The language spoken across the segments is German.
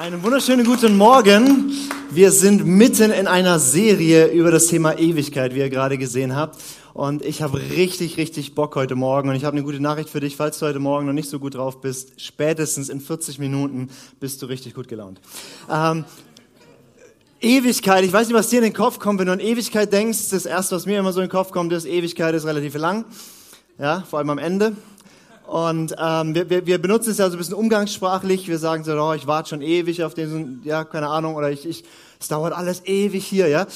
Einen wunderschönen guten Morgen. Wir sind mitten in einer Serie über das Thema Ewigkeit, wie ihr gerade gesehen habt. Und ich habe richtig, richtig Bock heute Morgen. Und ich habe eine gute Nachricht für dich, falls du heute Morgen noch nicht so gut drauf bist. Spätestens in 40 Minuten bist du richtig gut gelaunt. Ähm, Ewigkeit, ich weiß nicht, was dir in den Kopf kommt, wenn du an Ewigkeit denkst. Das erste, was mir immer so in den Kopf kommt, ist, Ewigkeit ist relativ lang. Ja, vor allem am Ende. Und ähm, wir, wir, benutzen es ja so ein bisschen umgangssprachlich. Wir sagen so, oh, ich warte schon ewig auf den, ja, keine Ahnung, oder ich, ich, es dauert alles ewig hier, ja.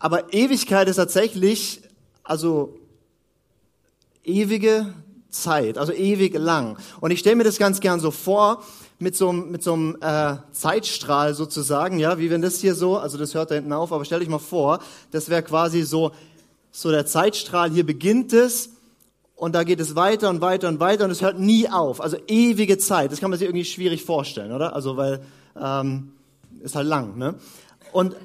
Aber Ewigkeit ist tatsächlich, also ewige Zeit, also ewig lang. Und ich stelle mir das ganz gern so vor, mit so, einem- mit so einem äh, Zeitstrahl sozusagen, ja, wie wenn das hier so, also das hört da hinten auf, aber stell dich mal vor, das wäre quasi so, so der Zeitstrahl, hier beginnt es und da geht es weiter und weiter und weiter und es hört nie auf. Also ewige Zeit. Das kann man sich irgendwie schwierig vorstellen, oder? Also weil ähm, ist halt lang, ne? Und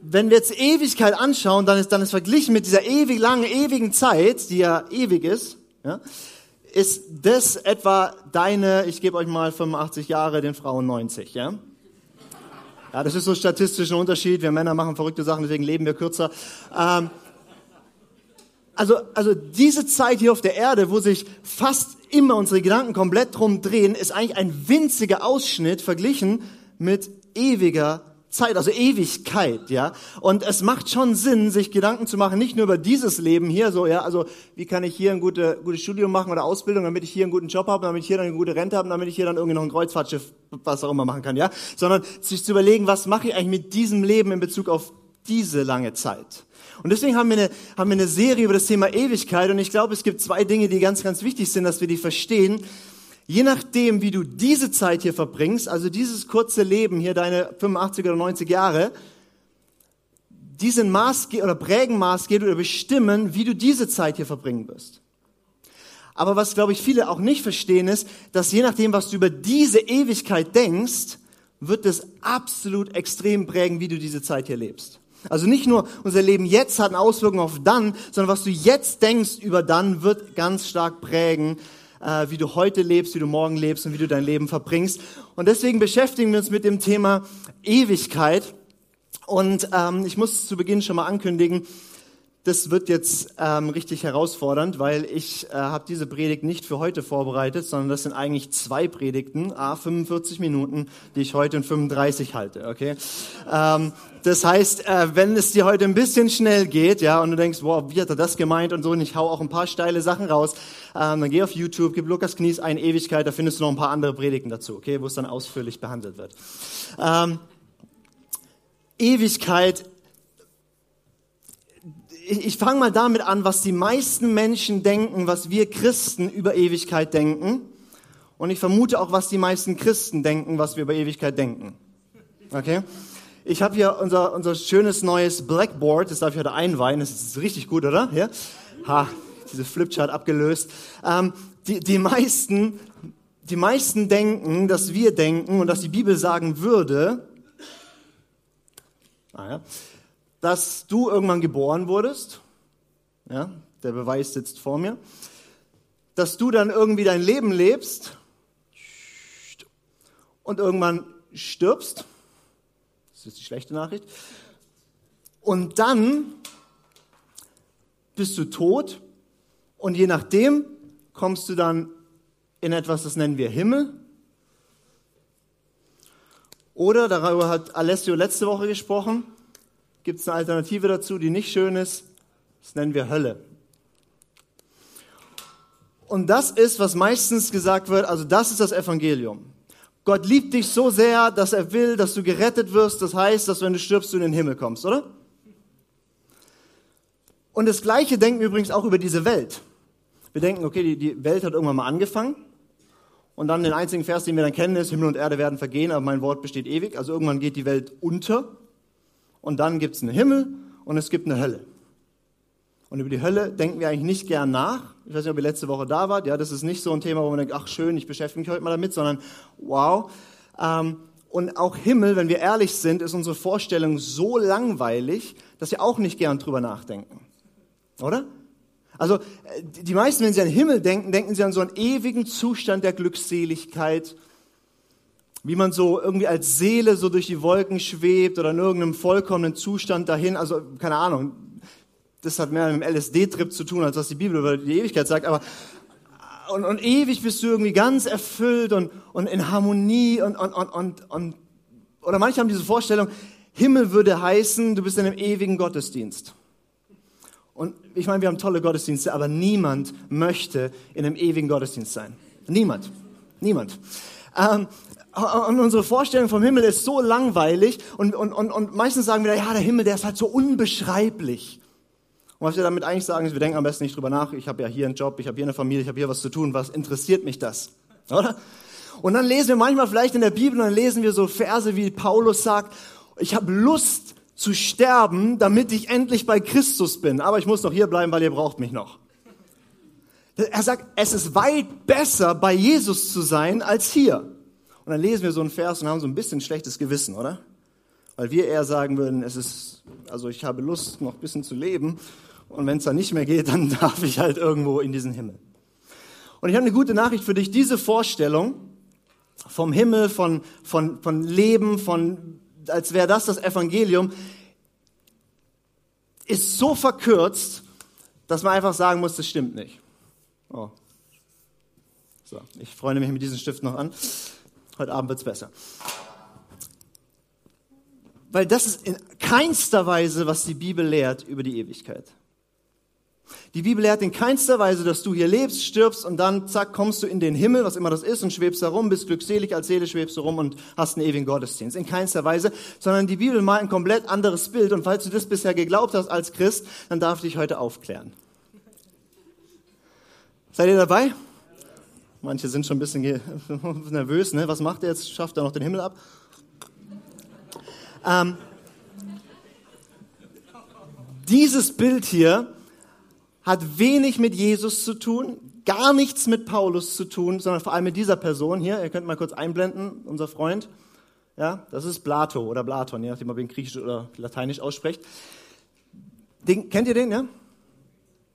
wenn wir jetzt Ewigkeit anschauen, dann ist dann ist verglichen mit dieser ewig langen, ewigen Zeit, die ja ewig ist, ja, ist das etwa deine, ich gebe euch mal 85 Jahre, den Frauen 90, ja? Ja, das ist so ein statistischer Unterschied. Wir Männer machen verrückte Sachen, deswegen leben wir kürzer. Ähm, also, also diese Zeit hier auf der Erde, wo sich fast immer unsere Gedanken komplett drum drehen, ist eigentlich ein winziger Ausschnitt verglichen mit ewiger Zeit, also Ewigkeit, ja. Und es macht schon Sinn, sich Gedanken zu machen, nicht nur über dieses Leben hier, so, ja, also wie kann ich hier ein gute, gutes Studium machen oder Ausbildung, damit ich hier einen guten Job habe, damit ich hier dann eine gute Rente habe, damit ich hier dann irgendwie noch ein Kreuzfahrtschiff, was auch immer machen kann, ja. Sondern sich zu überlegen, was mache ich eigentlich mit diesem Leben in Bezug auf diese lange Zeit. Und deswegen haben wir, eine, haben wir eine Serie über das Thema Ewigkeit und ich glaube, es gibt zwei Dinge, die ganz, ganz wichtig sind, dass wir die verstehen. Je nachdem, wie du diese Zeit hier verbringst, also dieses kurze Leben hier, deine 85 oder 90 Jahre, die sind maßge oder prägen maßgeblich oder bestimmen, wie du diese Zeit hier verbringen wirst. Aber was, glaube ich, viele auch nicht verstehen, ist, dass je nachdem, was du über diese Ewigkeit denkst, wird es absolut extrem prägen, wie du diese Zeit hier lebst. Also nicht nur unser Leben jetzt hat eine Auswirkung auf dann, sondern was du jetzt denkst über dann, wird ganz stark prägen, äh, wie du heute lebst, wie du morgen lebst und wie du dein Leben verbringst. Und deswegen beschäftigen wir uns mit dem Thema Ewigkeit. Und ähm, ich muss zu Beginn schon mal ankündigen, das wird jetzt ähm, richtig herausfordernd, weil ich äh, habe diese Predigt nicht für heute vorbereitet, sondern das sind eigentlich zwei Predigten, a 45 Minuten, die ich heute in 35 halte. Okay, ähm, das heißt, äh, wenn es dir heute ein bisschen schnell geht, ja, und du denkst, wow, wie hat er das gemeint und so, und ich hau auch ein paar steile Sachen raus, ähm, dann geh auf YouTube, gib Lukas Knies ein Ewigkeit, da findest du noch ein paar andere Predigten dazu, okay, wo es dann ausführlich behandelt wird. Ähm, Ewigkeit ich, ich fange mal damit an, was die meisten Menschen denken, was wir Christen über Ewigkeit denken. Und ich vermute auch, was die meisten Christen denken, was wir über Ewigkeit denken. Okay? Ich habe hier unser, unser schönes neues Blackboard, das darf ich heute einweihen, das ist richtig gut, oder? Ja? Ha, diese Flipchart abgelöst. Ähm, die, die, meisten, die meisten denken, dass wir denken und dass die Bibel sagen würde, naja, dass du irgendwann geboren wurdest, ja, der Beweis sitzt vor mir, dass du dann irgendwie dein Leben lebst und irgendwann stirbst, das ist die schlechte Nachricht, und dann bist du tot und je nachdem kommst du dann in etwas, das nennen wir Himmel. Oder, darüber hat Alessio letzte Woche gesprochen, gibt es eine Alternative dazu, die nicht schön ist. Das nennen wir Hölle. Und das ist, was meistens gesagt wird, also das ist das Evangelium. Gott liebt dich so sehr, dass er will, dass du gerettet wirst. Das heißt, dass wenn du stirbst, du in den Himmel kommst, oder? Und das Gleiche denken wir übrigens auch über diese Welt. Wir denken, okay, die, Welt hat irgendwann mal angefangen. Und dann den einzigen Vers, den wir dann kennen, ist, Himmel und Erde werden vergehen, aber mein Wort besteht ewig. Also irgendwann geht die Welt unter. Und dann gibt es einen Himmel und es gibt eine Hölle. Und über die Hölle denken wir eigentlich nicht gern nach. Ich weiß nicht, ob ihr letzte Woche da wart. Ja, das ist nicht so ein Thema, wo man denkt, ach schön, ich beschäftige mich heute mal damit, sondern wow. Ähm, Und auch Himmel, wenn wir ehrlich sind, ist unsere Vorstellung so langweilig, dass wir auch nicht gern drüber nachdenken. Oder? Also äh, die meisten, wenn sie an Himmel denken, denken sie an so einen ewigen Zustand der Glückseligkeit, wie man so irgendwie als Seele so durch die Wolken schwebt oder in irgendeinem vollkommenen Zustand dahin. Also keine Ahnung, das hat mehr mit einem LSD-Trip zu tun, als was die Bibel über die Ewigkeit sagt. Aber und, und ewig bist du irgendwie ganz erfüllt und, und in Harmonie und, und, und, und, und oder manche haben diese Vorstellung, Himmel würde heißen, du bist in einem ewigen Gottesdienst. Und ich meine, wir haben tolle Gottesdienste, aber niemand möchte in einem ewigen Gottesdienst sein. Niemand. Niemand. Ähm, und unsere Vorstellung vom Himmel ist so langweilig und, und, und, und meistens sagen wir, ja, der Himmel, der ist halt so unbeschreiblich. Und was wir damit eigentlich sagen, ist, wir denken am besten nicht drüber nach, ich habe ja hier einen Job, ich habe hier eine Familie, ich habe hier was zu tun, was interessiert mich das? Oder? Und dann lesen wir manchmal vielleicht in der Bibel, dann lesen wir so Verse, wie Paulus sagt, ich habe Lust zu sterben, damit ich endlich bei Christus bin. Aber ich muss noch hier bleiben, weil ihr braucht mich noch. Er sagt, es ist weit besser, bei Jesus zu sein, als hier. Und dann lesen wir so einen Vers und haben so ein bisschen schlechtes Gewissen, oder? Weil wir eher sagen würden, es ist, also ich habe Lust, noch ein bisschen zu leben. Und wenn es dann nicht mehr geht, dann darf ich halt irgendwo in diesen Himmel. Und ich habe eine gute Nachricht für dich. Diese Vorstellung vom Himmel, von, von, von Leben, von, als wäre das das Evangelium, ist so verkürzt, dass man einfach sagen muss, das stimmt nicht. Oh. So, ich freue mich mit diesem Stift noch an. Heute Abend wird's besser. Weil das ist in keinster Weise, was die Bibel lehrt über die Ewigkeit. Die Bibel lehrt in keinster Weise, dass du hier lebst, stirbst und dann zack, kommst du in den Himmel, was immer das ist, und schwebst da rum, bist glückselig als Seele, schwebst du rum und hast einen ewigen Gottesdienst. In keinster Weise, sondern die Bibel malt ein komplett anderes Bild. Und falls du das bisher geglaubt hast als Christ, dann darf ich dich heute aufklären. Seid ihr dabei? Manche sind schon ein bisschen nervös, ne? Was macht er jetzt? Schafft er noch den Himmel ab? Ähm, dieses Bild hier hat wenig mit Jesus zu tun, gar nichts mit Paulus zu tun, sondern vor allem mit dieser Person hier. Ihr könnt mal kurz einblenden, unser Freund. Ja, das ist Plato oder Platon, je nachdem, ob ihr ihn griechisch oder lateinisch aussprecht. Den, kennt ihr den, ja?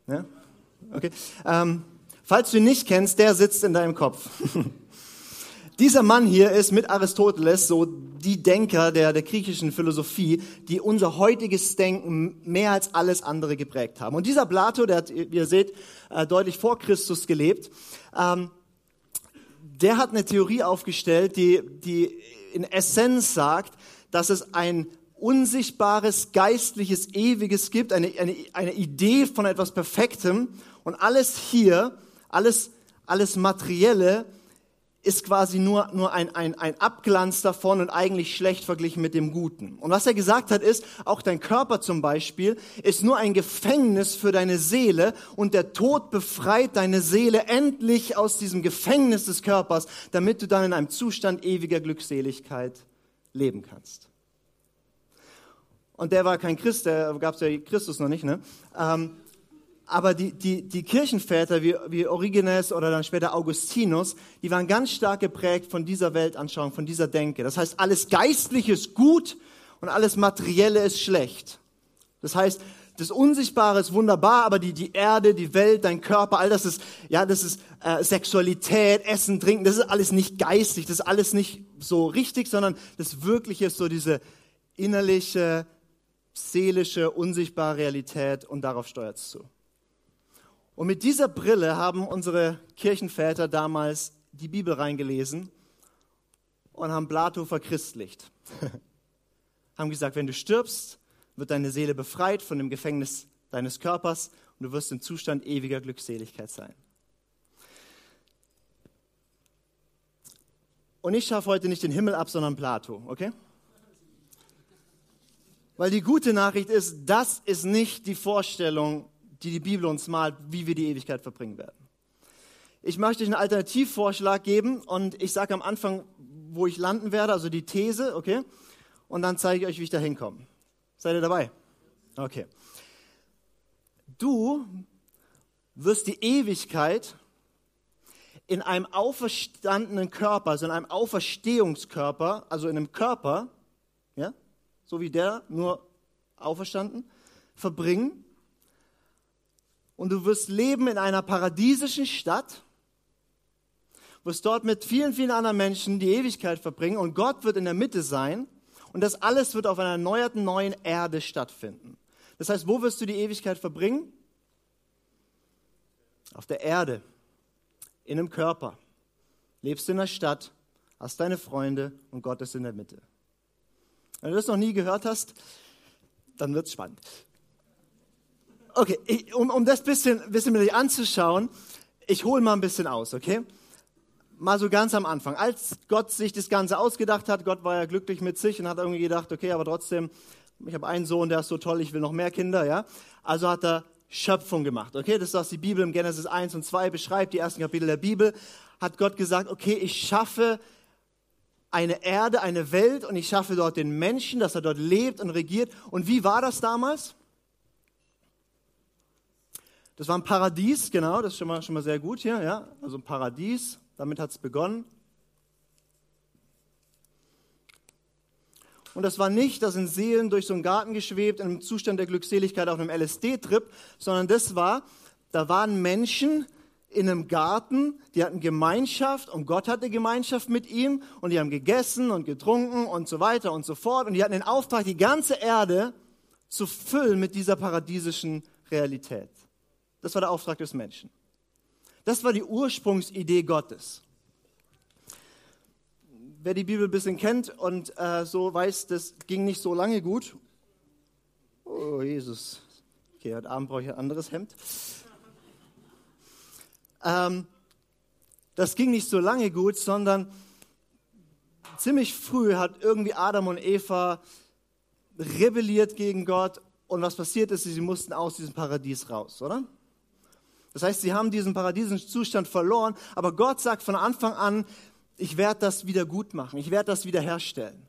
Ja? Okay. Ähm, falls du ihn nicht kennst, der sitzt in deinem Kopf. Dieser Mann hier ist mit Aristoteles so die Denker der, der griechischen Philosophie, die unser heutiges Denken mehr als alles andere geprägt haben. Und dieser Plato, der hat, wie ihr seht, äh, deutlich vor Christus gelebt, ähm, der hat eine Theorie aufgestellt, die, die in Essenz sagt, dass es ein unsichtbares, geistliches, ewiges gibt, eine, eine, eine Idee von etwas Perfektem und alles hier, alles, alles Materielle ist quasi nur, nur ein, ein, ein Abglanz davon und eigentlich schlecht verglichen mit dem Guten. Und was er gesagt hat ist, auch dein Körper zum Beispiel ist nur ein Gefängnis für deine Seele und der Tod befreit deine Seele endlich aus diesem Gefängnis des Körpers, damit du dann in einem Zustand ewiger Glückseligkeit leben kannst. Und der war kein Christ, der gab es ja Christus noch nicht, ne? Ähm, aber die, die, die Kirchenväter wie, wie Origenes oder dann später Augustinus, die waren ganz stark geprägt von dieser Weltanschauung, von dieser Denke. Das heißt, alles Geistliche ist gut und alles Materielle ist schlecht. Das heißt, das Unsichtbare ist wunderbar, aber die, die Erde, die Welt, dein Körper, all das ist, ja, das ist äh, Sexualität, Essen, Trinken, das ist alles nicht geistig, das ist alles nicht so richtig, sondern das Wirkliche ist so diese innerliche, seelische, unsichtbare Realität und darauf steuert es zu. Und mit dieser Brille haben unsere Kirchenväter damals die Bibel reingelesen und haben Plato verchristlicht. haben gesagt, wenn du stirbst, wird deine Seele befreit von dem Gefängnis deines Körpers und du wirst im Zustand ewiger Glückseligkeit sein. Und ich schaffe heute nicht den Himmel ab, sondern Plato, okay? Weil die gute Nachricht ist, das ist nicht die Vorstellung die die Bibel uns malt, wie wir die Ewigkeit verbringen werden. Ich möchte euch einen Alternativvorschlag geben und ich sage am Anfang, wo ich landen werde, also die These, okay? Und dann zeige ich euch, wie ich da hinkomme. Seid ihr dabei? Okay. Du wirst die Ewigkeit in einem auferstandenen Körper, also in einem Auferstehungskörper, also in einem Körper, ja, so wie der, nur auferstanden, verbringen. Und du wirst leben in einer paradiesischen Stadt, wirst dort mit vielen, vielen anderen Menschen die Ewigkeit verbringen und Gott wird in der Mitte sein und das alles wird auf einer erneuerten neuen Erde stattfinden. Das heißt, wo wirst du die Ewigkeit verbringen? Auf der Erde, in einem Körper. Lebst in der Stadt, hast deine Freunde und Gott ist in der Mitte. Wenn du das noch nie gehört hast, dann wird's spannend. Okay, ich, um, um das bisschen, bisschen dir anzuschauen, ich hole mal ein bisschen aus, okay? Mal so ganz am Anfang. Als Gott sich das Ganze ausgedacht hat, Gott war ja glücklich mit sich und hat irgendwie gedacht, okay, aber trotzdem, ich habe einen Sohn, der ist so toll, ich will noch mehr Kinder, ja? Also hat er Schöpfung gemacht, okay? Das ist, was die Bibel im Genesis 1 und 2 beschreibt, die ersten Kapitel der Bibel. Hat Gott gesagt, okay, ich schaffe eine Erde, eine Welt und ich schaffe dort den Menschen, dass er dort lebt und regiert. Und wie war das damals? Das war ein Paradies, genau, das ist schon mal, schon mal sehr gut hier, ja. Also ein Paradies, damit hat es begonnen. Und das war nicht, dass in Seelen durch so einen Garten geschwebt, in einem Zustand der Glückseligkeit auf einem LSD-Trip, sondern das war, da waren Menschen, in einem Garten, die hatten Gemeinschaft und Gott hatte Gemeinschaft mit ihm und die haben gegessen und getrunken und so weiter und so fort und die hatten den Auftrag, die ganze Erde zu füllen mit dieser paradiesischen Realität. Das war der Auftrag des Menschen. Das war die Ursprungsidee Gottes. Wer die Bibel ein bisschen kennt und äh, so weiß, das ging nicht so lange gut. Oh, Jesus. Okay, heute Abend brauche ich ein anderes Hemd. Ähm, das ging nicht so lange gut, sondern ziemlich früh hat irgendwie Adam und Eva rebelliert gegen Gott und was passiert ist, sie mussten aus diesem Paradies raus, oder? Das heißt, sie haben diesen paradiesischen Zustand verloren, aber Gott sagt von Anfang an, ich werde das wieder gut machen, ich werde das wieder herstellen.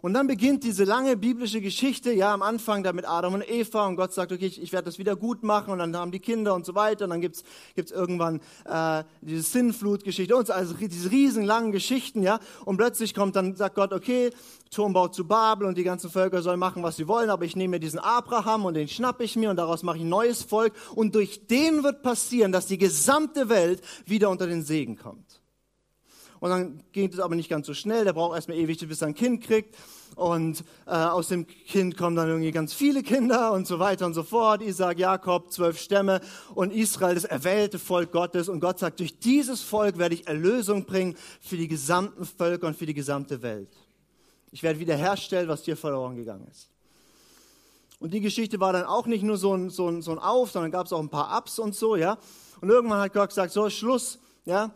Und dann beginnt diese lange biblische Geschichte, ja, am Anfang da mit Adam und Eva und Gott sagt, okay, ich, ich werde das wieder gut machen und dann haben die Kinder und so weiter und dann gibt's gibt's irgendwann äh, diese Sinnflutgeschichte und so, also diese riesen langen Geschichten, ja, und plötzlich kommt dann, sagt Gott, okay, Turmbau zu Babel und die ganzen Völker sollen machen, was sie wollen, aber ich nehme mir diesen Abraham und den schnapp ich mir und daraus mache ich ein neues Volk und durch den wird passieren, dass die gesamte Welt wieder unter den Segen kommt. Und dann geht es aber nicht ganz so schnell. Der braucht erstmal ewig, bis er ein Kind kriegt. Und äh, aus dem Kind kommen dann irgendwie ganz viele Kinder und so weiter und so fort. Isaac, Jakob, zwölf Stämme und Israel, das erwählte Volk Gottes. Und Gott sagt, durch dieses Volk werde ich Erlösung bringen für die gesamten Völker und für die gesamte Welt. Ich werde wiederherstellen, was dir verloren gegangen ist. Und die Geschichte war dann auch nicht nur so ein, so ein, so ein Auf, sondern gab es auch ein paar Ups und so, ja. Und irgendwann hat Gott gesagt, so, Schluss, ja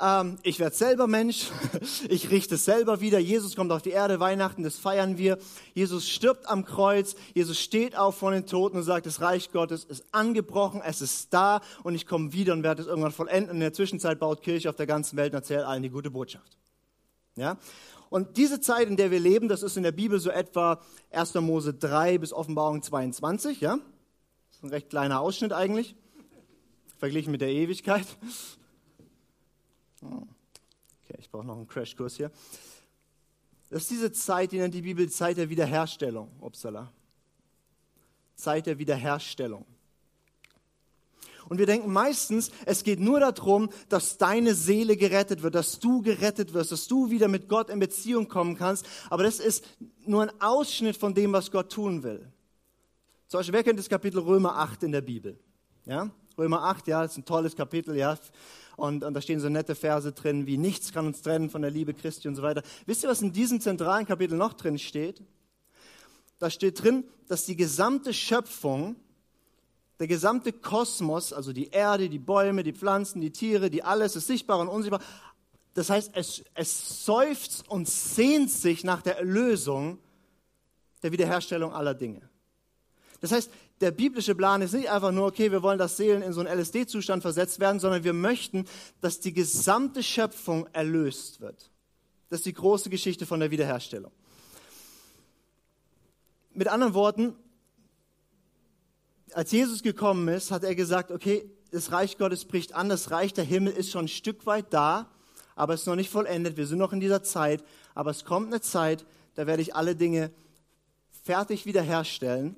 ähm, ich werde selber Mensch, ich richte es selber wieder. Jesus kommt auf die Erde, Weihnachten, das feiern wir. Jesus stirbt am Kreuz, Jesus steht auf von den Toten und sagt, das Reich Gottes ist angebrochen, es ist da und ich komme wieder und werde es irgendwann vollenden. In der Zwischenzeit baut Kirche auf der ganzen Welt und erzählt allen die gute Botschaft. Ja? Und diese Zeit, in der wir leben, das ist in der Bibel so etwa 1. Mose 3 bis Offenbarung 22, ja? Das ist ein recht kleiner Ausschnitt eigentlich, verglichen mit der Ewigkeit. Okay, ich brauche noch einen Crashkurs hier. Das ist diese Zeit, die nennt die Bibel Zeit der Wiederherstellung. Upsala. Zeit der Wiederherstellung. Und wir denken meistens, es geht nur darum, dass deine Seele gerettet wird, dass du gerettet wirst, dass du wieder mit Gott in Beziehung kommen kannst. Aber das ist nur ein Ausschnitt von dem, was Gott tun will. Zum Beispiel, wer kennt das Kapitel Römer 8 in der Bibel? Ja? Römer 8, ja, ist ein tolles Kapitel, ja. Und, und da stehen so nette Verse drin, wie nichts kann uns trennen von der Liebe Christi und so weiter. Wisst ihr, was in diesem zentralen Kapitel noch drin steht? Da steht drin, dass die gesamte Schöpfung, der gesamte Kosmos, also die Erde, die Bäume, die Pflanzen, die Tiere, die alles, ist sichtbar und unsichtbar. Das heißt, es, es seufzt und sehnt sich nach der Erlösung, der Wiederherstellung aller Dinge. Das heißt, der biblische Plan ist nicht einfach nur, okay, wir wollen, dass Seelen in so einen LSD-Zustand versetzt werden, sondern wir möchten, dass die gesamte Schöpfung erlöst wird. Das ist die große Geschichte von der Wiederherstellung. Mit anderen Worten, als Jesus gekommen ist, hat er gesagt, okay, das Reich Gottes bricht an, das Reich der Himmel ist schon ein Stück weit da, aber es ist noch nicht vollendet. Wir sind noch in dieser Zeit, aber es kommt eine Zeit, da werde ich alle Dinge fertig wiederherstellen.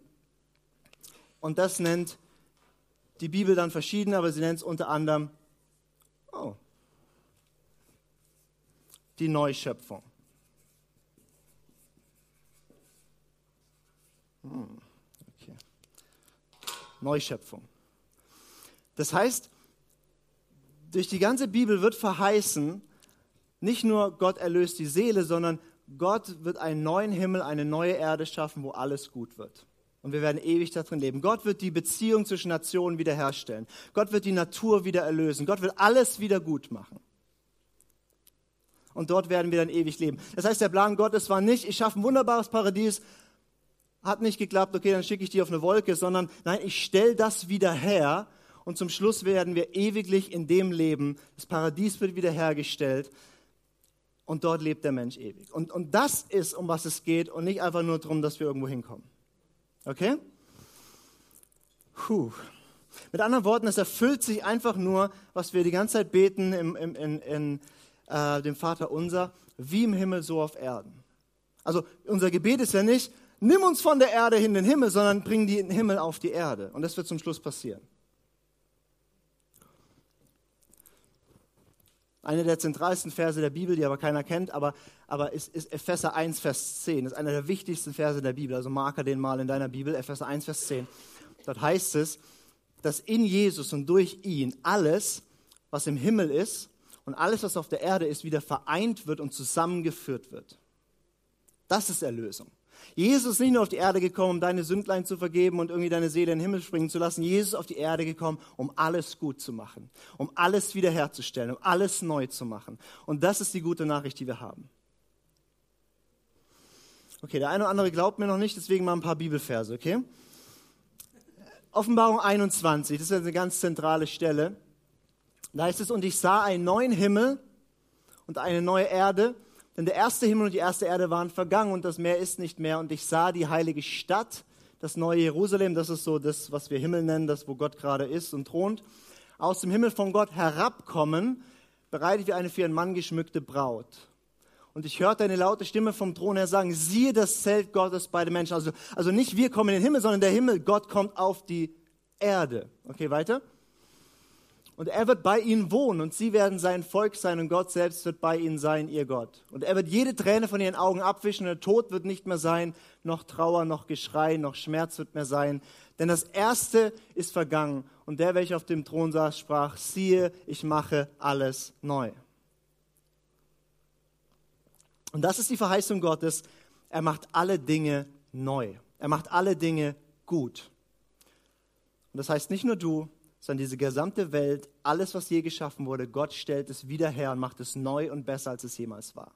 Und das nennt die Bibel dann verschieden, aber sie nennt es unter anderem oh, die Neuschöpfung. Hm, okay. Neuschöpfung. Das heißt, durch die ganze Bibel wird verheißen, nicht nur Gott erlöst die Seele, sondern Gott wird einen neuen Himmel, eine neue Erde schaffen, wo alles gut wird. Und wir werden ewig darin leben. Gott wird die Beziehung zwischen Nationen wiederherstellen. Gott wird die Natur wieder erlösen. Gott wird alles wieder gut machen. Und dort werden wir dann ewig leben. Das heißt, der Plan Gottes war nicht, ich schaffe ein wunderbares Paradies, hat nicht geklappt, okay, dann schicke ich die auf eine Wolke, sondern nein, ich stelle das wieder her und zum Schluss werden wir ewiglich in dem leben. Das Paradies wird wiederhergestellt und dort lebt der Mensch ewig. Und, und das ist, um was es geht und nicht einfach nur darum, dass wir irgendwo hinkommen. Okay? Puh. Mit anderen Worten, es erfüllt sich einfach nur, was wir die ganze Zeit beten im, im, in, in äh, dem Vater unser, wie im Himmel, so auf Erden. Also unser Gebet ist ja nicht, nimm uns von der Erde hin in den Himmel, sondern bring den Himmel auf die Erde. Und das wird zum Schluss passieren. Eine der zentralsten Verse der Bibel, die aber keiner kennt, aber, aber ist, ist Epheser 1, Vers 10. Das ist einer der wichtigsten Verse der Bibel. Also marker den mal in deiner Bibel, Epheser 1, Vers 10. Dort heißt es, dass in Jesus und durch ihn alles, was im Himmel ist und alles, was auf der Erde ist, wieder vereint wird und zusammengeführt wird. Das ist Erlösung. Jesus ist nicht nur auf die Erde gekommen, um deine Sündlein zu vergeben und irgendwie deine Seele in den Himmel springen zu lassen. Jesus ist auf die Erde gekommen, um alles gut zu machen, um alles wiederherzustellen, um alles neu zu machen. Und das ist die gute Nachricht, die wir haben. Okay, der eine oder andere glaubt mir noch nicht, deswegen mal ein paar Bibelverse, okay? Offenbarung 21, das ist eine ganz zentrale Stelle. Da heißt es, und ich sah einen neuen Himmel und eine neue Erde, denn der erste Himmel und die erste Erde waren vergangen und das Meer ist nicht mehr. Und ich sah die heilige Stadt, das neue Jerusalem, das ist so das, was wir Himmel nennen, das, wo Gott gerade ist und thront, aus dem Himmel von Gott herabkommen, bereitet wie eine für einen Mann geschmückte Braut. Und ich hörte eine laute Stimme vom Thron her sagen, siehe das Zelt Gottes bei den Menschen. Also, also nicht wir kommen in den Himmel, sondern der Himmel, Gott kommt auf die Erde. Okay, weiter. Und er wird bei ihnen wohnen und sie werden sein Volk sein und Gott selbst wird bei ihnen sein, ihr Gott. Und er wird jede Träne von ihren Augen abwischen und der Tod wird nicht mehr sein, noch Trauer, noch Geschrei, noch Schmerz wird mehr sein. Denn das Erste ist vergangen und der, welcher auf dem Thron saß, sprach, siehe, ich mache alles neu. Und das ist die Verheißung Gottes. Er macht alle Dinge neu. Er macht alle Dinge gut. Und das heißt nicht nur du, sondern diese gesamte Welt, alles, was je geschaffen wurde, Gott stellt es wieder her und macht es neu und besser, als es jemals war.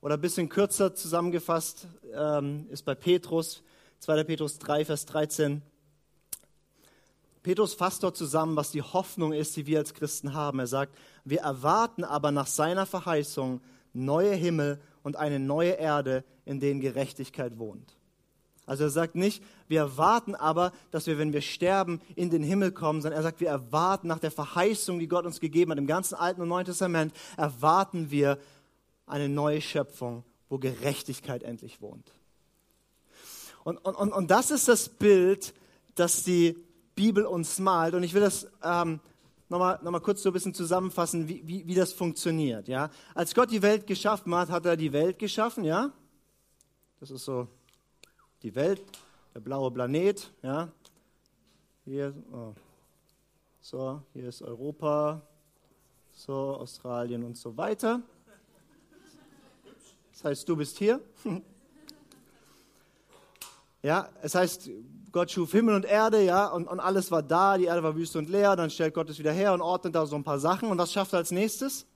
Oder ein bisschen kürzer zusammengefasst ähm, ist bei Petrus, 2. Petrus 3, Vers 13. Petrus fasst dort zusammen, was die Hoffnung ist, die wir als Christen haben. Er sagt, wir erwarten aber nach seiner Verheißung neue Himmel und eine neue Erde, in denen Gerechtigkeit wohnt. Also er sagt nicht, wir erwarten aber, dass wir, wenn wir sterben, in den Himmel kommen, sondern er sagt, wir erwarten nach der Verheißung, die Gott uns gegeben hat, im ganzen Alten und Neuen Testament, erwarten wir eine neue Schöpfung, wo Gerechtigkeit endlich wohnt. Und, und, und, und das ist das Bild, das die Bibel uns malt. Und ich will das ähm, nochmal noch mal kurz so ein bisschen zusammenfassen, wie, wie, wie das funktioniert. Ja? Als Gott die Welt geschaffen hat, hat er die Welt geschaffen, ja? Das ist so die Welt, der blaue Planet, ja. Hier, oh. so, hier ist Europa, so, Australien und so weiter. Das heißt, du bist hier. Ja, es heißt, Gott schuf Himmel und Erde, ja, und, und alles war da, die Erde war wüst und leer, dann stellt Gott es wieder her und ordnet da so ein paar Sachen. Und was schafft er als nächstes?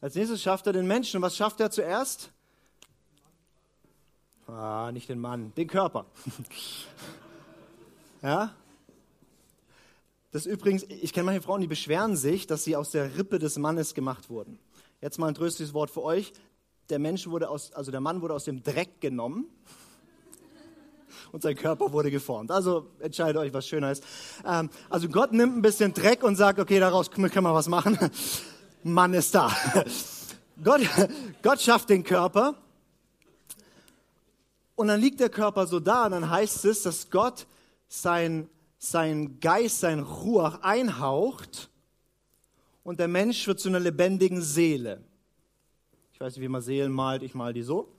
Als nächstes schafft er den Menschen. Und was schafft er zuerst? Ah, nicht den Mann, den Körper. ja? Das übrigens, ich kenne manche Frauen, die beschweren sich, dass sie aus der Rippe des Mannes gemacht wurden. Jetzt mal ein tröstliches Wort für euch. Der Mensch wurde aus, also der Mann wurde aus dem Dreck genommen und sein Körper wurde geformt. Also entscheidet euch, was schöner ist. Ähm, also Gott nimmt ein bisschen Dreck und sagt, okay, daraus können wir was machen. Mann ist da. Gott, Gott schafft den Körper und dann liegt der Körper so da und dann heißt es, dass Gott sein, sein Geist, sein Ruach einhaucht und der Mensch wird zu einer lebendigen Seele. Ich weiß nicht, wie man Seelen malt, ich mal die so.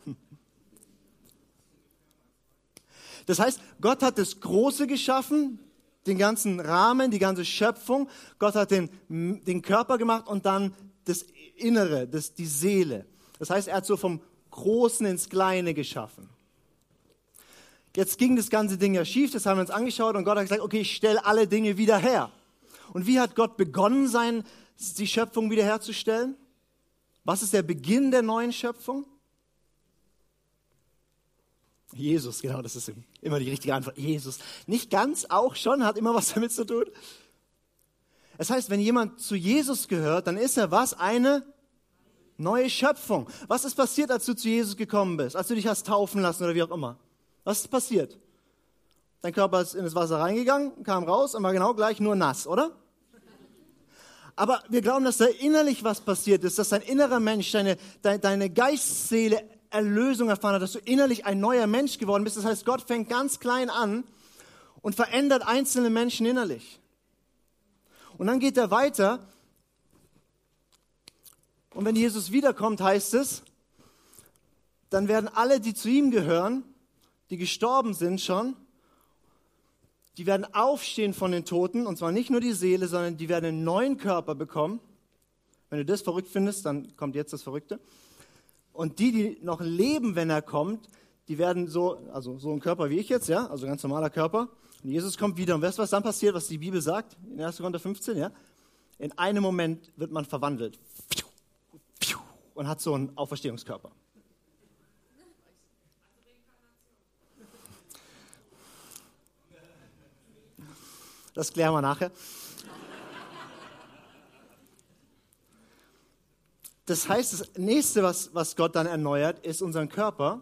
Das heißt, Gott hat das Große geschaffen, den ganzen Rahmen, die ganze Schöpfung. Gott hat den, den Körper gemacht und dann das Innere, das, die Seele. Das heißt, er hat so vom Großen ins Kleine geschaffen. Jetzt ging das ganze Ding ja schief, das haben wir uns angeschaut und Gott hat gesagt, okay, ich stelle alle Dinge wieder her. Und wie hat Gott begonnen, sein, die Schöpfung wiederherzustellen? Was ist der Beginn der neuen Schöpfung? Jesus, genau, das ist immer die richtige Antwort. Jesus. Nicht ganz, auch schon, hat immer was damit zu tun. Es heißt, wenn jemand zu Jesus gehört, dann ist er was? Eine neue Schöpfung. Was ist passiert, als du zu Jesus gekommen bist, als du dich hast taufen lassen oder wie auch immer? Was ist passiert? Dein Körper ist in das Wasser reingegangen, kam raus und war genau gleich nur nass, oder? Aber wir glauben, dass da innerlich was passiert ist, dass dein innerer Mensch, deine, deine, deine Geistseele Erlösung erfahren hat, dass du innerlich ein neuer Mensch geworden bist. Das heißt, Gott fängt ganz klein an und verändert einzelne Menschen innerlich. Und dann geht er weiter. Und wenn Jesus wiederkommt, heißt es, dann werden alle, die zu ihm gehören, die gestorben sind schon, die werden aufstehen von den Toten, und zwar nicht nur die Seele, sondern die werden einen neuen Körper bekommen. Wenn du das verrückt findest, dann kommt jetzt das Verrückte. Und die, die noch leben, wenn er kommt, die werden so, also so ein Körper wie ich jetzt, ja, also ganz normaler Körper. Und Jesus kommt wieder. Und weißt du, was dann passiert, was die Bibel sagt? In 1. Korinther 15, ja? In einem Moment wird man verwandelt. Und hat so einen Auferstehungskörper. Das klären wir nachher. Das heißt, das nächste, was, was Gott dann erneuert, ist unseren Körper.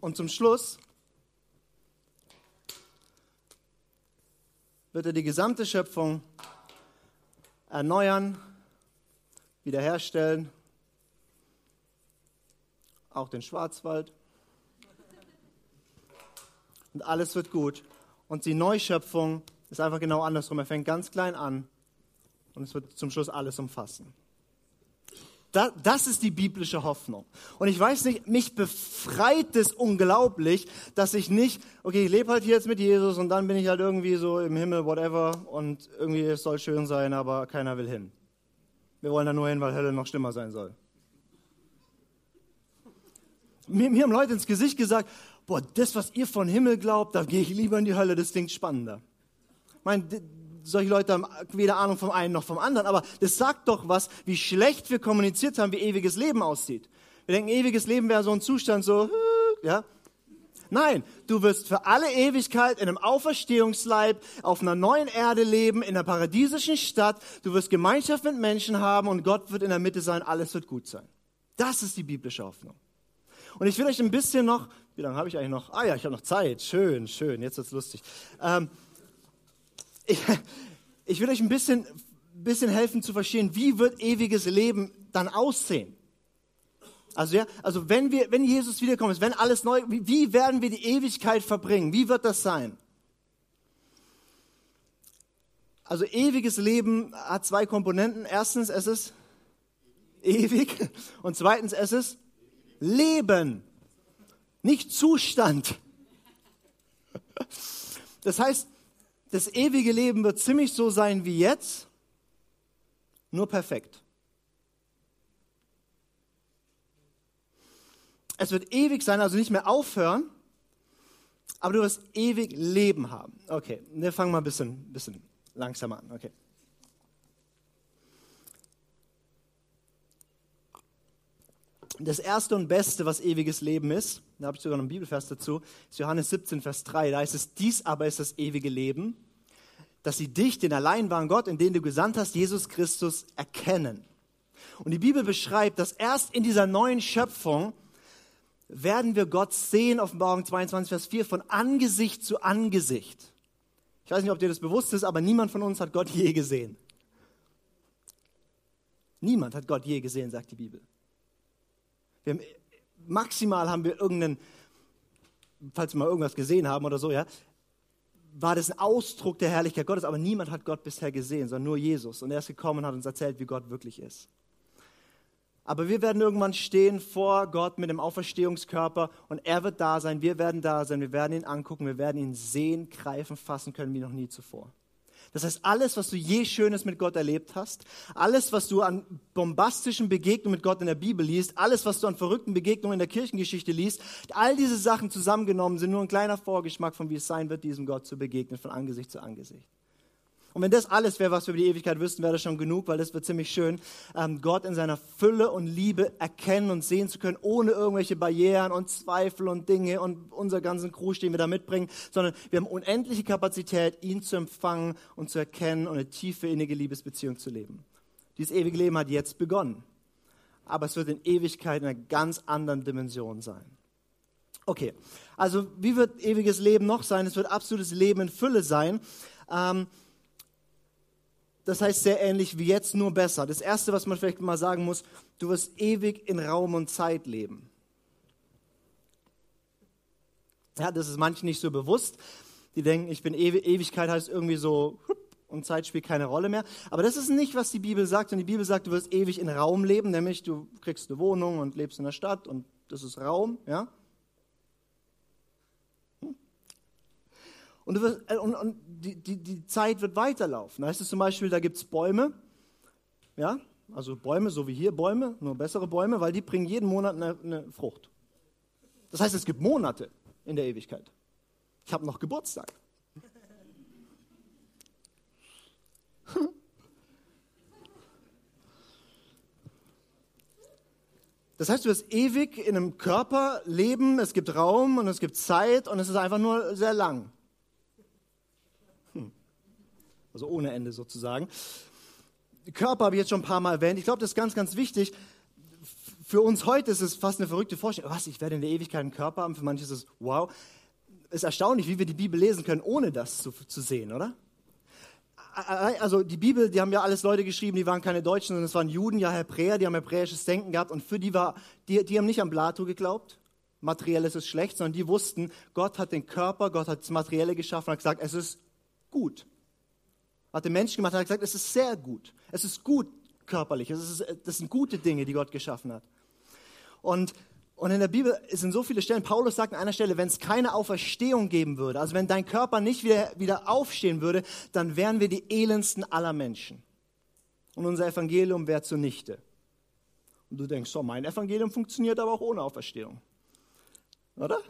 Und zum Schluss wird er die gesamte Schöpfung erneuern, wiederherstellen, auch den Schwarzwald. Und alles wird gut. Und die Neuschöpfung ist einfach genau andersrum. Er fängt ganz klein an und es wird zum Schluss alles umfassen. Das, das ist die biblische Hoffnung. Und ich weiß nicht, mich befreit es unglaublich, dass ich nicht, okay, ich lebe halt hier jetzt mit Jesus und dann bin ich halt irgendwie so im Himmel, whatever, und irgendwie es soll schön sein, aber keiner will hin. Wir wollen da nur hin, weil Hölle noch schlimmer sein soll. Mir, mir haben Leute ins Gesicht gesagt, boah, das, was ihr von Himmel glaubt, da gehe ich lieber in die Hölle, das klingt spannender. Ich meine, solche Leute haben weder Ahnung vom einen noch vom anderen, aber das sagt doch was, wie schlecht wir kommuniziert haben, wie ewiges Leben aussieht. Wir denken, ewiges Leben wäre so ein Zustand, so, ja. Nein, du wirst für alle Ewigkeit in einem Auferstehungsleib auf einer neuen Erde leben, in einer paradiesischen Stadt. Du wirst Gemeinschaft mit Menschen haben und Gott wird in der Mitte sein, alles wird gut sein. Das ist die biblische Hoffnung. Und ich will euch ein bisschen noch, wie lange habe ich eigentlich noch? Ah ja, ich habe noch Zeit. Schön, schön, jetzt wird's lustig. Ähm, ich, ich will euch ein bisschen, bisschen helfen zu verstehen, wie wird ewiges Leben dann aussehen. Also ja, also wenn wir, wenn Jesus wiederkommt, wenn alles neu, wie, wie werden wir die Ewigkeit verbringen? Wie wird das sein? Also ewiges Leben hat zwei Komponenten. Erstens, es ist ewig und zweitens, es ist Leben, nicht Zustand. Das heißt, das ewige Leben wird ziemlich so sein wie jetzt, nur perfekt. Es wird ewig sein, also nicht mehr aufhören, aber du wirst ewig Leben haben. Okay, wir fangen mal ein bisschen, bisschen langsamer an. Okay. Das erste und beste, was ewiges Leben ist, da habe ich sogar noch einen Bibelvers dazu, ist Johannes 17, Vers 3. Da heißt es, dies aber ist das ewige Leben, dass sie dich, den allein wahren Gott, in den du gesandt hast, Jesus Christus, erkennen. Und die Bibel beschreibt, dass erst in dieser neuen Schöpfung werden wir Gott sehen, Offenbarung 22, Vers 4, von Angesicht zu Angesicht. Ich weiß nicht, ob dir das bewusst ist, aber niemand von uns hat Gott je gesehen. Niemand hat Gott je gesehen, sagt die Bibel. Wir haben, maximal haben wir irgendeinen, falls wir mal irgendwas gesehen haben oder so, ja, war das ein Ausdruck der Herrlichkeit Gottes, aber niemand hat Gott bisher gesehen, sondern nur Jesus. Und er ist gekommen und hat uns erzählt, wie Gott wirklich ist. Aber wir werden irgendwann stehen vor Gott mit dem Auferstehungskörper und er wird da sein, wir werden da sein, wir werden ihn angucken, wir werden ihn sehen, greifen, fassen können wie noch nie zuvor. Das heißt, alles, was du je Schönes mit Gott erlebt hast, alles, was du an bombastischen Begegnungen mit Gott in der Bibel liest, alles, was du an verrückten Begegnungen in der Kirchengeschichte liest, all diese Sachen zusammengenommen sind nur ein kleiner Vorgeschmack von wie es sein wird, diesem Gott zu begegnen, von Angesicht zu Angesicht. Und wenn das alles wäre, was wir über die Ewigkeit wüssten, wäre das schon genug, weil das wird ziemlich schön, ähm, Gott in seiner Fülle und Liebe erkennen und sehen zu können, ohne irgendwelche Barrieren und Zweifel und Dinge und unser ganzen Krug, den wir da mitbringen, sondern wir haben unendliche Kapazität, ihn zu empfangen und zu erkennen und eine tiefe, innige Liebesbeziehung zu leben. Dieses ewige Leben hat jetzt begonnen, aber es wird in Ewigkeit in einer ganz anderen Dimension sein. Okay, also wie wird ewiges Leben noch sein? Es wird absolutes Leben in Fülle sein. Ähm, das heißt sehr ähnlich wie jetzt, nur besser. Das Erste, was man vielleicht mal sagen muss, du wirst ewig in Raum und Zeit leben. Ja, das ist manchen nicht so bewusst. Die denken, ich bin Ewi Ewigkeit heißt irgendwie so und Zeit spielt keine Rolle mehr. Aber das ist nicht, was die Bibel sagt. Und die Bibel sagt, du wirst ewig in Raum leben, nämlich du kriegst eine Wohnung und lebst in der Stadt und das ist Raum, ja. Und, wirst, äh, und, und die, die, die, Zeit wird weiterlaufen. Da heißt es zum Beispiel, da gibt es Bäume, ja, also Bäume, so wie hier Bäume, nur bessere Bäume, weil die bringen jeden Monat eine, eine Frucht. Das heißt, es gibt Monate in der Ewigkeit. Ich habe noch Geburtstag. Das heißt, du wirst ewig in einem Körper leben, es gibt Raum und es gibt Zeit und es ist einfach nur sehr lang also ohne Ende sozusagen. Körper habe ich jetzt schon ein paar Mal erwähnt. Ich glaube, das ist ganz, ganz wichtig. Für uns heute ist es fast eine verrückte Vorstellung. Was, ich werde in der Ewigkeit einen Körper haben? Für manche ist es, wow. Es ist erstaunlich, wie wir die Bibel lesen können, ohne das zu, zu sehen, oder? also die Bibel, die haben ja alles Leute geschrieben, die waren keine Deutschen, sondern es waren Juden, ja Hebräer, die haben hebräisches Denken gehabt und für die war, die, die haben nicht an Plato geglaubt, materielles ist schlecht, sondern die wussten, Gott hat den Körper, Gott hat das Materielle geschaffen und hat gesagt, es ist gut hat den Menschen gemacht, hat gesagt, es ist sehr gut. Es ist gut körperlich. Es ist, das sind gute Dinge, die Gott geschaffen hat. Und, und in der Bibel sind so viele Stellen, Paulus sagt an einer Stelle, wenn es keine Auferstehung geben würde, also wenn dein Körper nicht wieder, wieder aufstehen würde, dann wären wir die elendsten aller Menschen. Und unser Evangelium wäre zunichte. Und du denkst, so, mein Evangelium funktioniert aber auch ohne Auferstehung. Oder?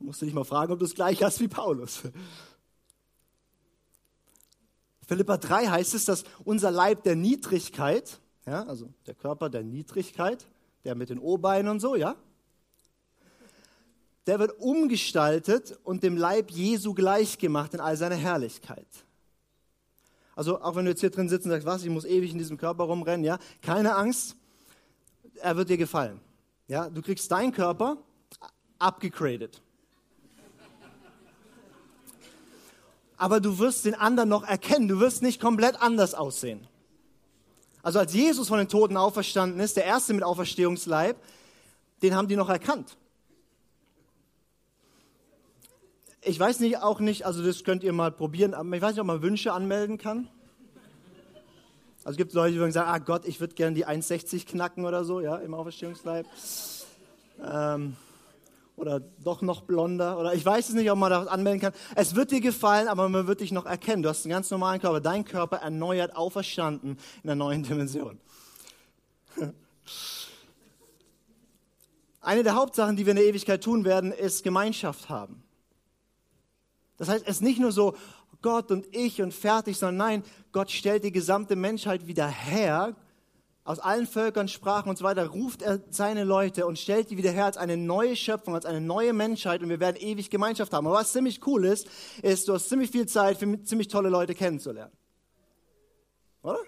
Musst du dich mal fragen, ob du es gleich hast wie Paulus. Philippa 3 heißt es, dass unser Leib der Niedrigkeit, ja, also der Körper der Niedrigkeit, der mit den O-Beinen und so, ja, der wird umgestaltet und dem Leib Jesu gleichgemacht in all seiner Herrlichkeit. Also auch wenn du jetzt hier drin sitzt und sagst, was, ich muss ewig in diesem Körper rumrennen, ja, keine Angst, er wird dir gefallen. Ja, du kriegst deinen Körper abgegradet. Aber du wirst den anderen noch erkennen. Du wirst nicht komplett anders aussehen. Also als Jesus von den Toten auferstanden ist, der erste mit Auferstehungsleib, den haben die noch erkannt. Ich weiß nicht, auch nicht, also das könnt ihr mal probieren, aber ich weiß nicht, ob man Wünsche anmelden kann. Also es gibt Leute, die sagen, ah Gott, ich würde gerne die 1,60 knacken oder so, ja, im Auferstehungsleib. Ähm, oder doch noch blonder oder ich weiß es nicht, ob man das anmelden kann. Es wird dir gefallen, aber man wird dich noch erkennen. Du hast einen ganz normalen Körper. Dein Körper erneuert, auferstanden in einer neuen Dimension. Eine der Hauptsachen, die wir in der Ewigkeit tun werden, ist Gemeinschaft haben. Das heißt, es ist nicht nur so Gott und ich und fertig, sondern nein, Gott stellt die gesamte Menschheit wieder her aus allen Völkern, Sprachen und so weiter, ruft er seine Leute und stellt die wieder her als eine neue Schöpfung, als eine neue Menschheit und wir werden ewig Gemeinschaft haben. Aber was ziemlich cool ist, ist, du hast ziemlich viel Zeit für ziemlich tolle Leute kennenzulernen. Oder?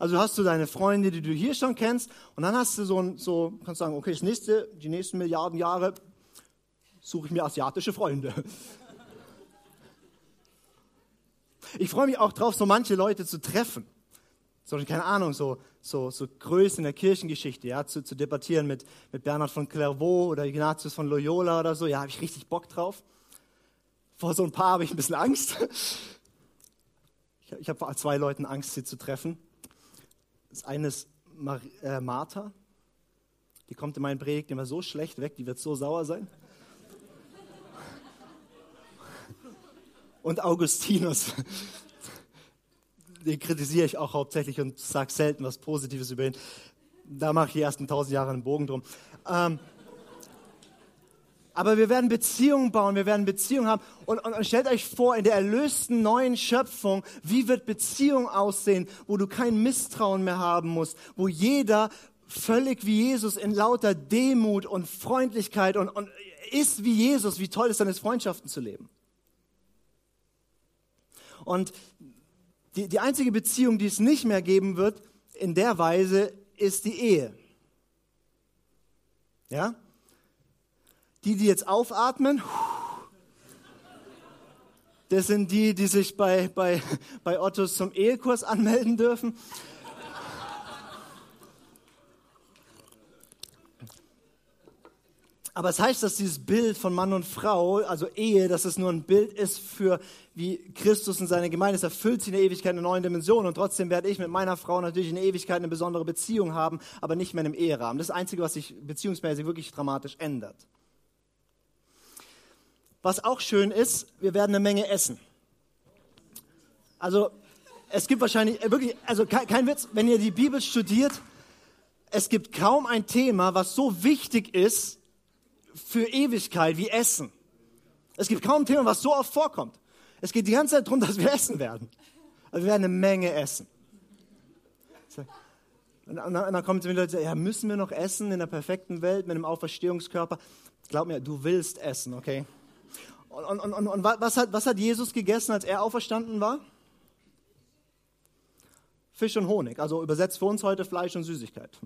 Also hast du deine Freunde, die du hier schon kennst, und dann hast du so, ein, so kannst sagen, okay, das nächste, die nächsten Milliarden Jahre suche ich mir asiatische Freunde. Ich freue mich auch drauf, so manche Leute zu treffen. So, keine Ahnung, so, so, so Größen der Kirchengeschichte, ja, zu, zu debattieren mit, mit Bernhard von Clairvaux oder Ignatius von Loyola oder so. Ja, habe ich richtig Bock drauf. Vor so ein paar habe ich ein bisschen Angst. Ich, ich habe vor zwei Leuten Angst, sie zu treffen. Das eine ist Mar äh, Martha. Die kommt in meinen Predigt immer so schlecht weg, die wird so sauer sein. Und Augustinus. Den kritisiere ich auch hauptsächlich und sage selten was Positives über ihn. Da mache ich die ersten tausend Jahre einen Bogen drum. Ähm, aber wir werden Beziehungen bauen, wir werden Beziehungen haben. Und, und, und, stellt euch vor, in der erlösten neuen Schöpfung, wie wird Beziehung aussehen, wo du kein Misstrauen mehr haben musst, wo jeder völlig wie Jesus in lauter Demut und Freundlichkeit und, und ist wie Jesus. Wie toll ist dann es, Freundschaften zu leben. Und die, die einzige Beziehung, die es nicht mehr geben wird, in der Weise, ist die Ehe. Ja? Die, die jetzt aufatmen, das sind die, die sich bei, bei, bei Ottos zum Ehekurs anmelden dürfen. Aber es heißt, dass dieses Bild von Mann und Frau, also Ehe, dass es nur ein Bild ist für, wie Christus und seine Gemeinde ist, erfüllt sie in der Ewigkeit eine neue Dimension. Und trotzdem werde ich mit meiner Frau natürlich in der Ewigkeit eine besondere Beziehung haben, aber nicht mehr in einem Eherahmen. Das das Einzige, was sich beziehungsmäßig wirklich dramatisch ändert. Was auch schön ist, wir werden eine Menge essen. Also, es gibt wahrscheinlich, äh, wirklich, also kein Witz, wenn ihr die Bibel studiert, es gibt kaum ein Thema, was so wichtig ist, für Ewigkeit wie Essen. Es gibt kaum ein Thema, was so oft vorkommt. Es geht die ganze Zeit darum, dass wir essen werden. Also wir werden eine Menge essen. Und dann kommen die Leute, ja, müssen wir noch essen in der perfekten Welt mit einem Auferstehungskörper? Glaub mir, du willst essen, okay? Und, und, und, und was, hat, was hat Jesus gegessen, als er auferstanden war? Fisch und Honig, also übersetzt für uns heute Fleisch und Süßigkeit.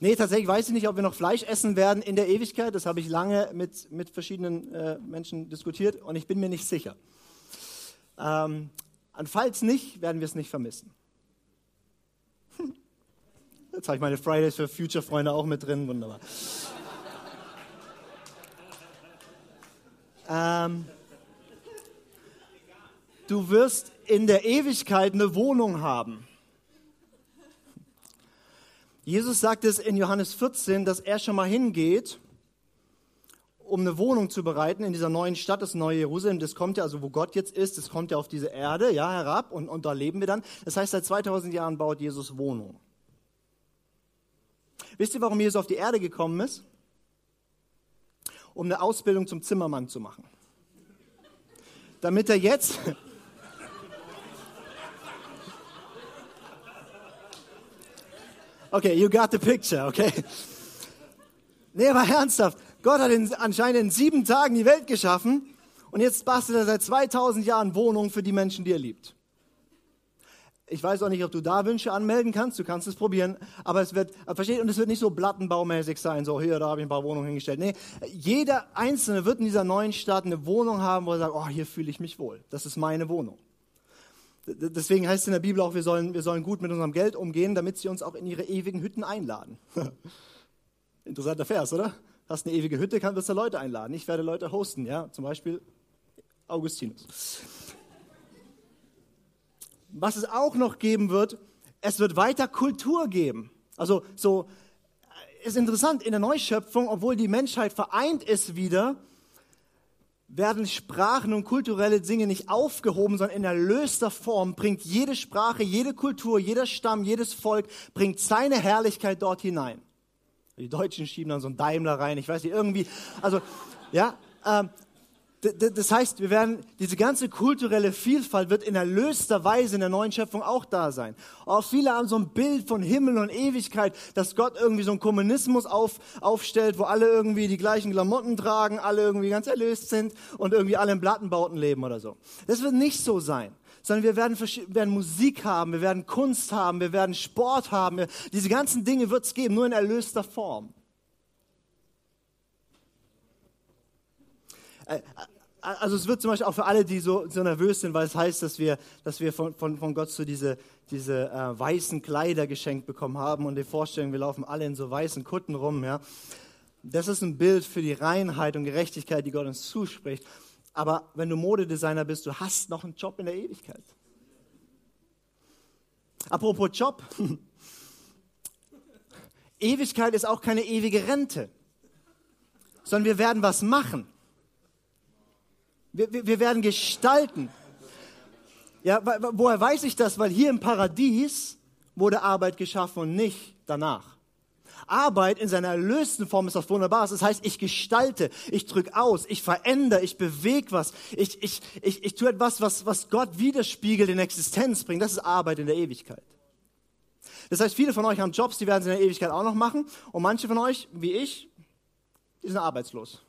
Nee, tatsächlich weiß ich nicht, ob wir noch Fleisch essen werden in der Ewigkeit. Das habe ich lange mit, mit verschiedenen äh, Menschen diskutiert und ich bin mir nicht sicher. Ähm, und falls nicht, werden wir es nicht vermissen. Hm. Jetzt habe ich meine Fridays for Future Freunde auch mit drin, wunderbar. ähm, du wirst in der Ewigkeit eine Wohnung haben. Jesus sagt es in Johannes 14, dass er schon mal hingeht, um eine Wohnung zu bereiten in dieser neuen Stadt, das neue Jerusalem. Das kommt ja, also wo Gott jetzt ist, das kommt ja auf diese Erde, ja, herab und, und da leben wir dann. Das heißt, seit 2000 Jahren baut Jesus Wohnung. Wisst ihr, warum Jesus auf die Erde gekommen ist? Um eine Ausbildung zum Zimmermann zu machen. Damit er jetzt, Okay, you got the picture, okay? Nee, aber ernsthaft. Gott hat in, anscheinend in sieben Tagen die Welt geschaffen und jetzt bastelt er seit 2000 Jahren Wohnungen für die Menschen, die er liebt. Ich weiß auch nicht, ob du da Wünsche anmelden kannst. Du kannst es probieren. Aber es wird, versteht, und es wird nicht so plattenbaumäßig sein. So, hier, da habe ich ein paar Wohnungen hingestellt. Nee, jeder Einzelne wird in dieser neuen Stadt eine Wohnung haben, wo er sagt, oh, hier fühle ich mich wohl. Das ist meine Wohnung. Deswegen heißt es in der Bibel auch, wir sollen, wir sollen gut mit unserem Geld umgehen, damit sie uns auch in ihre ewigen Hütten einladen. Interessanter Vers, oder? Hast eine ewige Hütte, kann, wirst du Leute einladen. Ich werde Leute hosten, ja, zum Beispiel Augustinus. Was es auch noch geben wird, es wird weiter Kultur geben. Also so ist interessant in der Neuschöpfung, obwohl die Menschheit vereint ist wieder, werden Sprachen und kulturelle Dinge nicht aufgehoben, sondern in erlöster Form bringt jede Sprache, jede Kultur, jeder Stamm, jedes Volk, bringt seine Herrlichkeit dort hinein. Die Deutschen schieben dann so einen Daimler rein, ich weiß nicht, irgendwie, also, ja, ähm, das heißt, wir werden, diese ganze kulturelle Vielfalt wird in erlöster Weise in der neuen Schöpfung auch da sein. Auch viele haben so ein Bild von Himmel und Ewigkeit, dass Gott irgendwie so einen Kommunismus auf, aufstellt, wo alle irgendwie die gleichen Klamotten tragen, alle irgendwie ganz erlöst sind und irgendwie alle in Plattenbauten leben oder so. Das wird nicht so sein, sondern wir werden, werden Musik haben, wir werden Kunst haben, wir werden Sport haben. Diese ganzen Dinge wird es geben, nur in erlöster Form. Also es wird zum Beispiel auch für alle, die so, so nervös sind, weil es heißt, dass wir, dass wir von, von, von Gott so diese, diese äh, weißen Kleider geschenkt bekommen haben und die Vorstellung, wir laufen alle in so weißen Kutten rum. Ja. Das ist ein Bild für die Reinheit und Gerechtigkeit, die Gott uns zuspricht. Aber wenn du Modedesigner bist, du hast noch einen Job in der Ewigkeit. Apropos Job. Ewigkeit ist auch keine ewige Rente, sondern wir werden was machen. Wir, wir, wir werden gestalten. Ja, woher weiß ich das? Weil hier im Paradies wurde Arbeit geschaffen und nicht danach. Arbeit in seiner erlösten Form ist was Wunderbares. Das heißt, ich gestalte, ich drücke aus, ich verändere, ich bewege was. Ich, ich, ich, ich tue etwas, was, was Gott widerspiegelt in Existenz bringt. Das ist Arbeit in der Ewigkeit. Das heißt, viele von euch haben Jobs, die werden sie in der Ewigkeit auch noch machen. Und manche von euch, wie ich, die sind arbeitslos.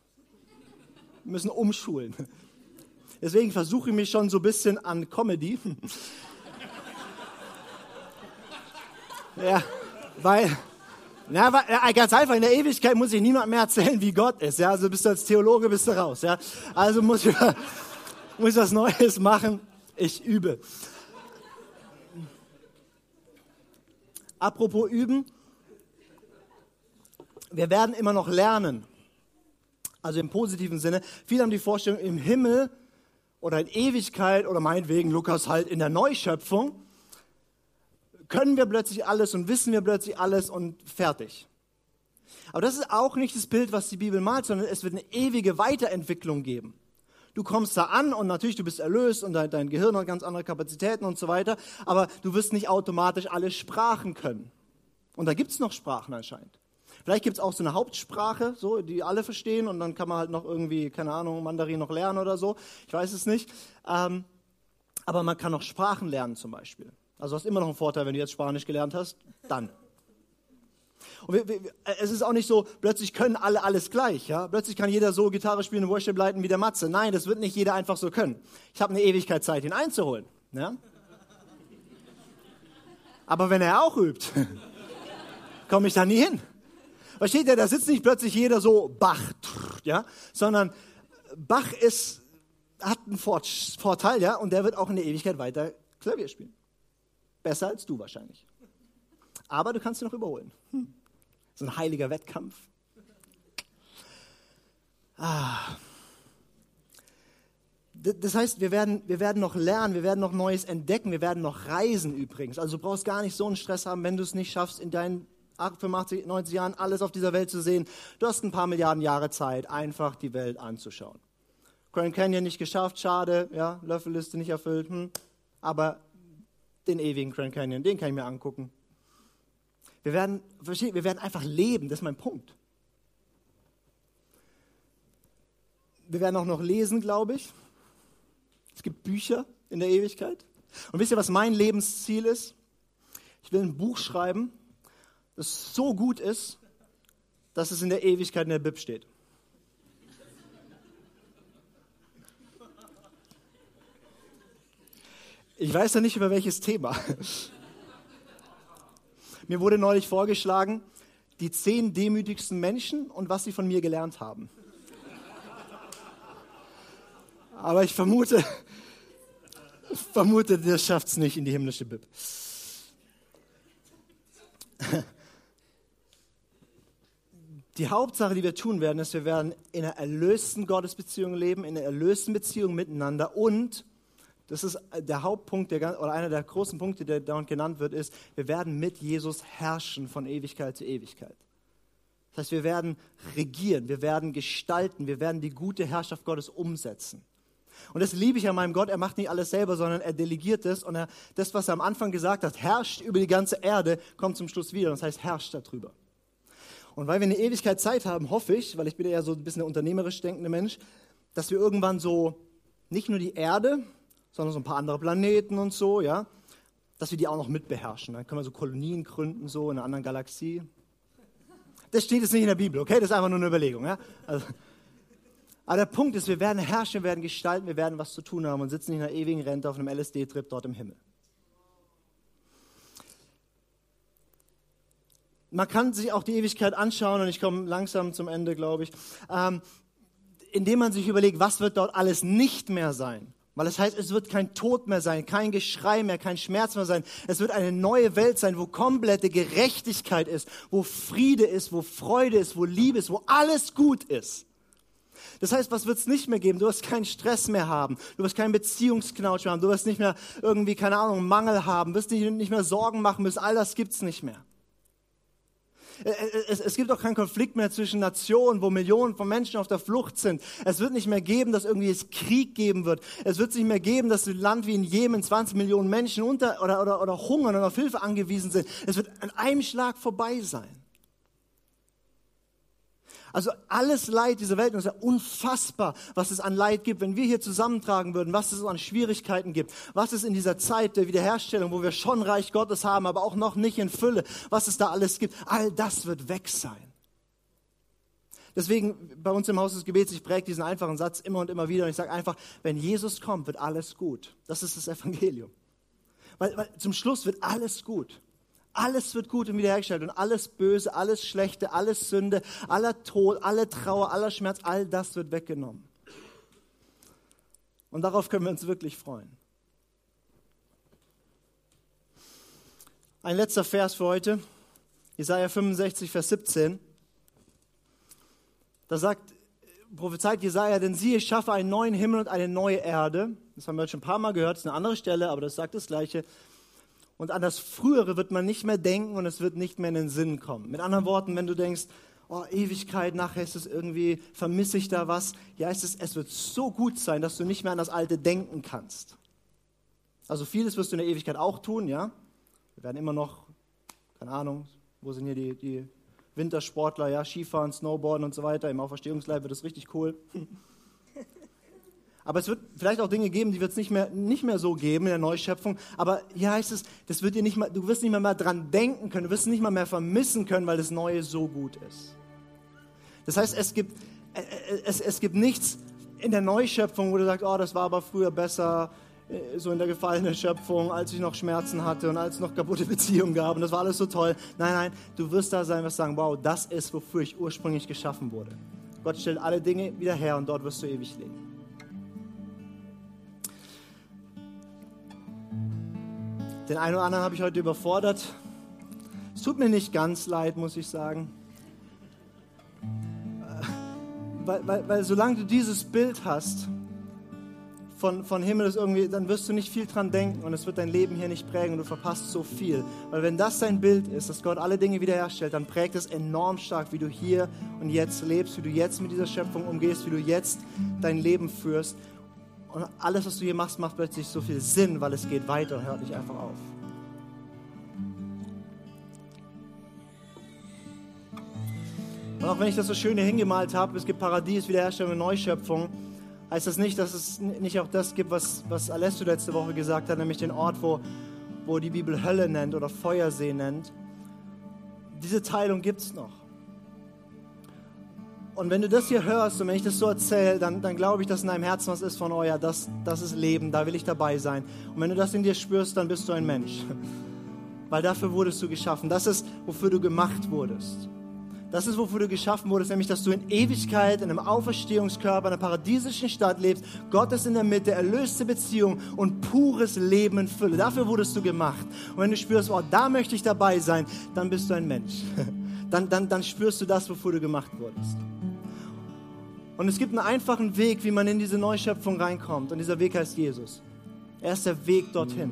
Müssen umschulen. Deswegen versuche ich mich schon so ein bisschen an Comedy. ja, weil, na, weil, ganz einfach, in der Ewigkeit muss ich niemand mehr erzählen, wie Gott ist. Ja, also bist du als Theologe, bist du raus. Ja, also muss ich, muss ich was Neues machen. Ich übe. Apropos üben. Wir werden immer noch lernen. Also im positiven Sinne. Viele haben die Vorstellung, im Himmel oder in Ewigkeit oder meinetwegen Lukas halt in der Neuschöpfung können wir plötzlich alles und wissen wir plötzlich alles und fertig. Aber das ist auch nicht das Bild, was die Bibel malt, sondern es wird eine ewige Weiterentwicklung geben. Du kommst da an und natürlich, du bist erlöst und dein, dein Gehirn hat ganz andere Kapazitäten und so weiter, aber du wirst nicht automatisch alle Sprachen können. Und da gibt's noch Sprachen anscheinend. Vielleicht gibt's auch so eine Hauptsprache, so, die alle verstehen und dann kann man halt noch irgendwie, keine Ahnung, Mandarin noch lernen oder so. Ich weiß es nicht. Ähm, aber man kann noch Sprachen lernen zum Beispiel. Also hast immer noch einen Vorteil, wenn du jetzt Spanisch gelernt hast, dann. Und wir, wir, es ist auch nicht so, plötzlich können alle alles gleich. Ja? Plötzlich kann jeder so Gitarre spielen und Worship leiten wie der Matze. Nein, das wird nicht jeder einfach so können. Ich habe eine Ewigkeit Zeit, ihn einzuholen. Ja? Aber wenn er auch übt, komme ich da nie hin. Versteht ihr, da sitzt nicht plötzlich jeder so Bach, ja, sondern Bach ist, hat einen Vor- Vorteil, ja, und der wird auch in der Ewigkeit weiter Klavier spielen. Besser als du wahrscheinlich. Aber du kannst ihn noch überholen. Hm. So ein heiliger Wettkampf. Ah. Das heißt, wir werden, wir werden noch lernen, wir werden noch Neues entdecken, wir werden noch reisen übrigens. Also du brauchst gar nicht so einen Stress haben, wenn du es nicht schaffst, in deinen 85, 90 Jahren alles auf dieser Welt zu sehen. Du hast ein paar Milliarden Jahre Zeit, einfach die Welt anzuschauen. Grand Canyon nicht geschafft, schade, ja, Löffelliste nicht erfüllt, hm. aber den ewigen Grand Canyon, den kann ich mir angucken. Wir werden, wir werden einfach leben, das ist mein Punkt. Wir werden auch noch lesen, glaube ich. Es gibt Bücher in der Ewigkeit. Und wisst ihr, was mein Lebensziel ist? Ich will ein Buch schreiben, das so gut ist, dass es in der Ewigkeit in der Bib steht. Ich weiß ja nicht über welches Thema. Mir wurde neulich vorgeschlagen, die zehn demütigsten Menschen und was sie von mir gelernt haben. Aber ich vermute, vermute, schafft es nicht in die himmlische Bib. Die Hauptsache, die wir tun werden, ist, wir werden in einer erlösten Gottesbeziehung leben, in einer erlösten Beziehung miteinander und das ist der Hauptpunkt der, oder einer der großen Punkte, der dauernd genannt wird, ist, wir werden mit Jesus herrschen von Ewigkeit zu Ewigkeit. Das heißt, wir werden regieren, wir werden gestalten, wir werden die gute Herrschaft Gottes umsetzen. Und das liebe ich an meinem Gott. Er macht nicht alles selber, sondern er delegiert es. Und er, das, was er am Anfang gesagt hat, herrscht über die ganze Erde, kommt zum Schluss wieder. Das heißt, herrscht darüber. Und weil wir eine Ewigkeit Zeit haben, hoffe ich, weil ich bin ja so ein bisschen der unternehmerisch denkende Mensch, dass wir irgendwann so nicht nur die Erde, sondern so ein paar andere Planeten und so, ja, dass wir die auch noch mitbeherrschen. Dann können wir so Kolonien gründen, so in einer anderen Galaxie. Das steht jetzt nicht in der Bibel, okay? Das ist einfach nur eine Überlegung, ja. Also, Aber der Punkt ist, wir werden herrschen, wir werden gestalten, wir werden was zu tun haben und sitzen nicht in einer ewigen Rente auf einem LSD-Trip dort im Himmel. Man kann sich auch die Ewigkeit anschauen und ich komme langsam zum Ende, glaube ich, ähm, indem man sich überlegt, was wird dort alles nicht mehr sein. Weil das heißt, es wird kein Tod mehr sein, kein Geschrei mehr, kein Schmerz mehr sein. Es wird eine neue Welt sein, wo komplette Gerechtigkeit ist, wo Friede ist, wo Freude ist, wo Liebe ist, wo alles gut ist. Das heißt, was wird es nicht mehr geben? Du wirst keinen Stress mehr haben. Du wirst keinen Beziehungsknautsch mehr haben. Du wirst nicht mehr irgendwie, keine Ahnung, Mangel haben. Du wirst nicht, nicht mehr Sorgen machen müssen. All das gibt's nicht mehr. Es, es, gibt auch keinen Konflikt mehr zwischen Nationen, wo Millionen von Menschen auf der Flucht sind. Es wird nicht mehr geben, dass irgendwie es Krieg geben wird. Es wird nicht mehr geben, dass ein Land wie in Jemen 20 Millionen Menschen unter oder, oder, oder hungern und auf Hilfe angewiesen sind. Es wird an einem Schlag vorbei sein. Also alles Leid dieser Welt, und es ist ja unfassbar, was es an Leid gibt, wenn wir hier zusammentragen würden, was es an Schwierigkeiten gibt, was es in dieser Zeit der Wiederherstellung, wo wir schon Reich Gottes haben, aber auch noch nicht in Fülle, was es da alles gibt, all das wird weg sein. Deswegen bei uns im Haus des Gebets, ich präge diesen einfachen Satz immer und immer wieder und ich sage einfach, wenn Jesus kommt, wird alles gut. Das ist das Evangelium. Weil, weil zum Schluss wird alles gut. Alles wird gut und wiederhergestellt und alles Böse, alles Schlechte, alles Sünde, aller Tod, alle Trauer, aller Schmerz, all das wird weggenommen. Und darauf können wir uns wirklich freuen. Ein letzter Vers für heute, Jesaja 65, Vers 17. Da sagt, prophezeit Jesaja, denn siehe, ich schaffe einen neuen Himmel und eine neue Erde. Das haben wir schon ein paar Mal gehört, das ist eine andere Stelle, aber das sagt das Gleiche. Und an das Frühere wird man nicht mehr denken und es wird nicht mehr in den Sinn kommen. Mit anderen Worten, wenn du denkst, oh, Ewigkeit, nachher ist es irgendwie, vermisse ich da was, ja, es, es wird so gut sein, dass du nicht mehr an das Alte denken kannst. Also vieles wirst du in der Ewigkeit auch tun, ja. Wir werden immer noch, keine Ahnung, wo sind hier die, die Wintersportler, ja, Skifahren, Snowboarden und so weiter. Im Auferstehungsleib wird das richtig cool. Aber es wird vielleicht auch Dinge geben, die wird es nicht mehr, nicht mehr so geben in der Neuschöpfung. Aber hier heißt es, das wird dir nicht mal, du wirst nicht mal mehr dran denken können, du wirst es nicht mal mehr vermissen können, weil das Neue so gut ist. Das heißt, es gibt, äh, äh, es, es gibt nichts in der Neuschöpfung, wo du sagst, oh, das war aber früher besser, äh, so in der gefallenen Schöpfung, als ich noch Schmerzen hatte und als es noch kaputte Beziehungen gab und das war alles so toll. Nein, nein, du wirst da sein, was sagen, wow, das ist, wofür ich ursprünglich geschaffen wurde. Gott stellt alle Dinge wieder her und dort wirst du ewig leben. Den einen oder anderen habe ich heute überfordert. Es tut mir nicht ganz leid, muss ich sagen. Äh, weil, weil, weil solange du dieses Bild hast von, von Himmel, ist irgendwie, dann wirst du nicht viel dran denken und es wird dein Leben hier nicht prägen und du verpasst so viel. Weil wenn das dein Bild ist, dass Gott alle Dinge wiederherstellt, dann prägt es enorm stark, wie du hier und jetzt lebst, wie du jetzt mit dieser Schöpfung umgehst, wie du jetzt dein Leben führst. Und alles, was du hier machst, macht plötzlich so viel Sinn, weil es geht weiter und hört nicht einfach auf. Und auch wenn ich das so schön hier hingemalt habe, es gibt Paradies, Wiederherstellung und Neuschöpfung, heißt das nicht, dass es nicht auch das gibt, was, was Alessio letzte Woche gesagt hat, nämlich den Ort, wo, wo die Bibel Hölle nennt oder Feuersee nennt. Diese Teilung gibt es noch. Und wenn du das hier hörst und wenn ich das so erzähle, dann, dann glaube ich, dass in deinem Herzen was ist von, oh ja, das, das ist Leben, da will ich dabei sein. Und wenn du das in dir spürst, dann bist du ein Mensch. Weil dafür wurdest du geschaffen. Das ist, wofür du gemacht wurdest. Das ist, wofür du geschaffen wurdest, nämlich, dass du in Ewigkeit, in einem Auferstehungskörper, in einer paradiesischen Stadt lebst. Gott ist in der Mitte, erlöste Beziehung und pures Leben in Fülle. Dafür wurdest du gemacht. Und wenn du spürst, oh, da möchte ich dabei sein, dann bist du ein Mensch. Dann, dann, dann spürst du das, wofür du gemacht wurdest. Und es gibt einen einfachen Weg, wie man in diese Neuschöpfung reinkommt. Und dieser Weg heißt Jesus. Er ist der Weg dorthin.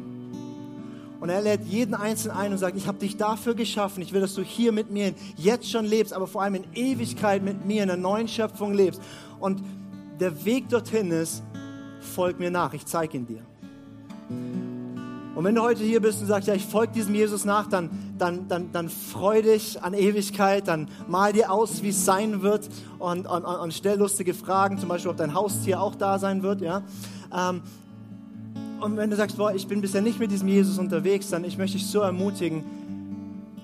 Und er lädt jeden Einzelnen ein und sagt, ich habe dich dafür geschaffen. Ich will, dass du hier mit mir jetzt schon lebst, aber vor allem in Ewigkeit mit mir in der neuen Schöpfung lebst. Und der Weg dorthin ist, folg mir nach, ich zeige ihn dir. Und wenn du heute hier bist und sagst, ja, ich folge diesem Jesus nach, dann, dann, dann, dann freu dich an Ewigkeit, dann mal dir aus, wie es sein wird und, und, und stell lustige Fragen, zum Beispiel, ob dein Haustier auch da sein wird, ja. Ähm, und wenn du sagst, boah, ich bin bisher nicht mit diesem Jesus unterwegs, dann ich möchte dich so ermutigen,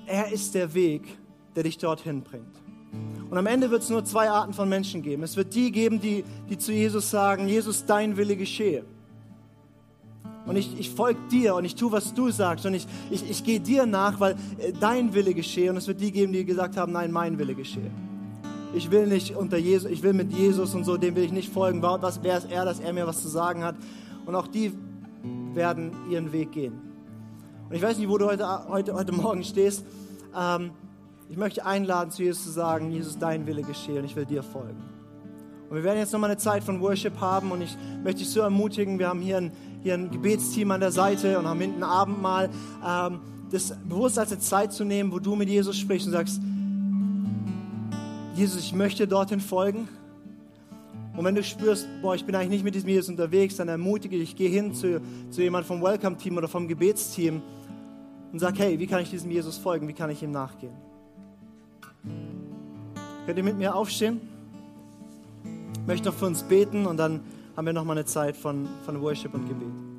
er ist der Weg, der dich dorthin bringt. Und am Ende wird es nur zwei Arten von Menschen geben. Es wird die geben, die, die zu Jesus sagen, Jesus, dein Wille geschehe. Und ich, ich folge dir und ich tue, was du sagst. Und ich, ich, ich gehe dir nach, weil äh, dein Wille geschehe. Und es wird die geben, die gesagt haben, nein, mein Wille geschehe. Ich will nicht unter Jesus, ich will mit Jesus und so, dem will ich nicht folgen. Was, wer ist er, dass er mir was zu sagen hat? Und auch die werden ihren Weg gehen. Und ich weiß nicht, wo du heute, heute, heute Morgen stehst. Ähm, ich möchte einladen, zu Jesus zu sagen, Jesus, dein Wille geschehe und ich will dir folgen. Und wir werden jetzt nochmal eine Zeit von Worship haben und ich möchte dich so ermutigen, wir haben hier ein, hier ein Gebetsteam an der Seite und haben hinten Abendmahl, ähm, das bewusst als eine Zeit zu nehmen, wo du mit Jesus sprichst und sagst, Jesus, ich möchte dorthin folgen. Und wenn du spürst, boah, ich bin eigentlich nicht mit diesem Jesus unterwegs, dann ermutige dich, geh hin zu, zu jemand vom Welcome-Team oder vom Gebetsteam und sag, hey, wie kann ich diesem Jesus folgen? Wie kann ich ihm nachgehen? Könnt ihr mit mir aufstehen? Ich möchte noch für uns beten und dann haben wir noch mal eine Zeit von, von Worship und Gebet.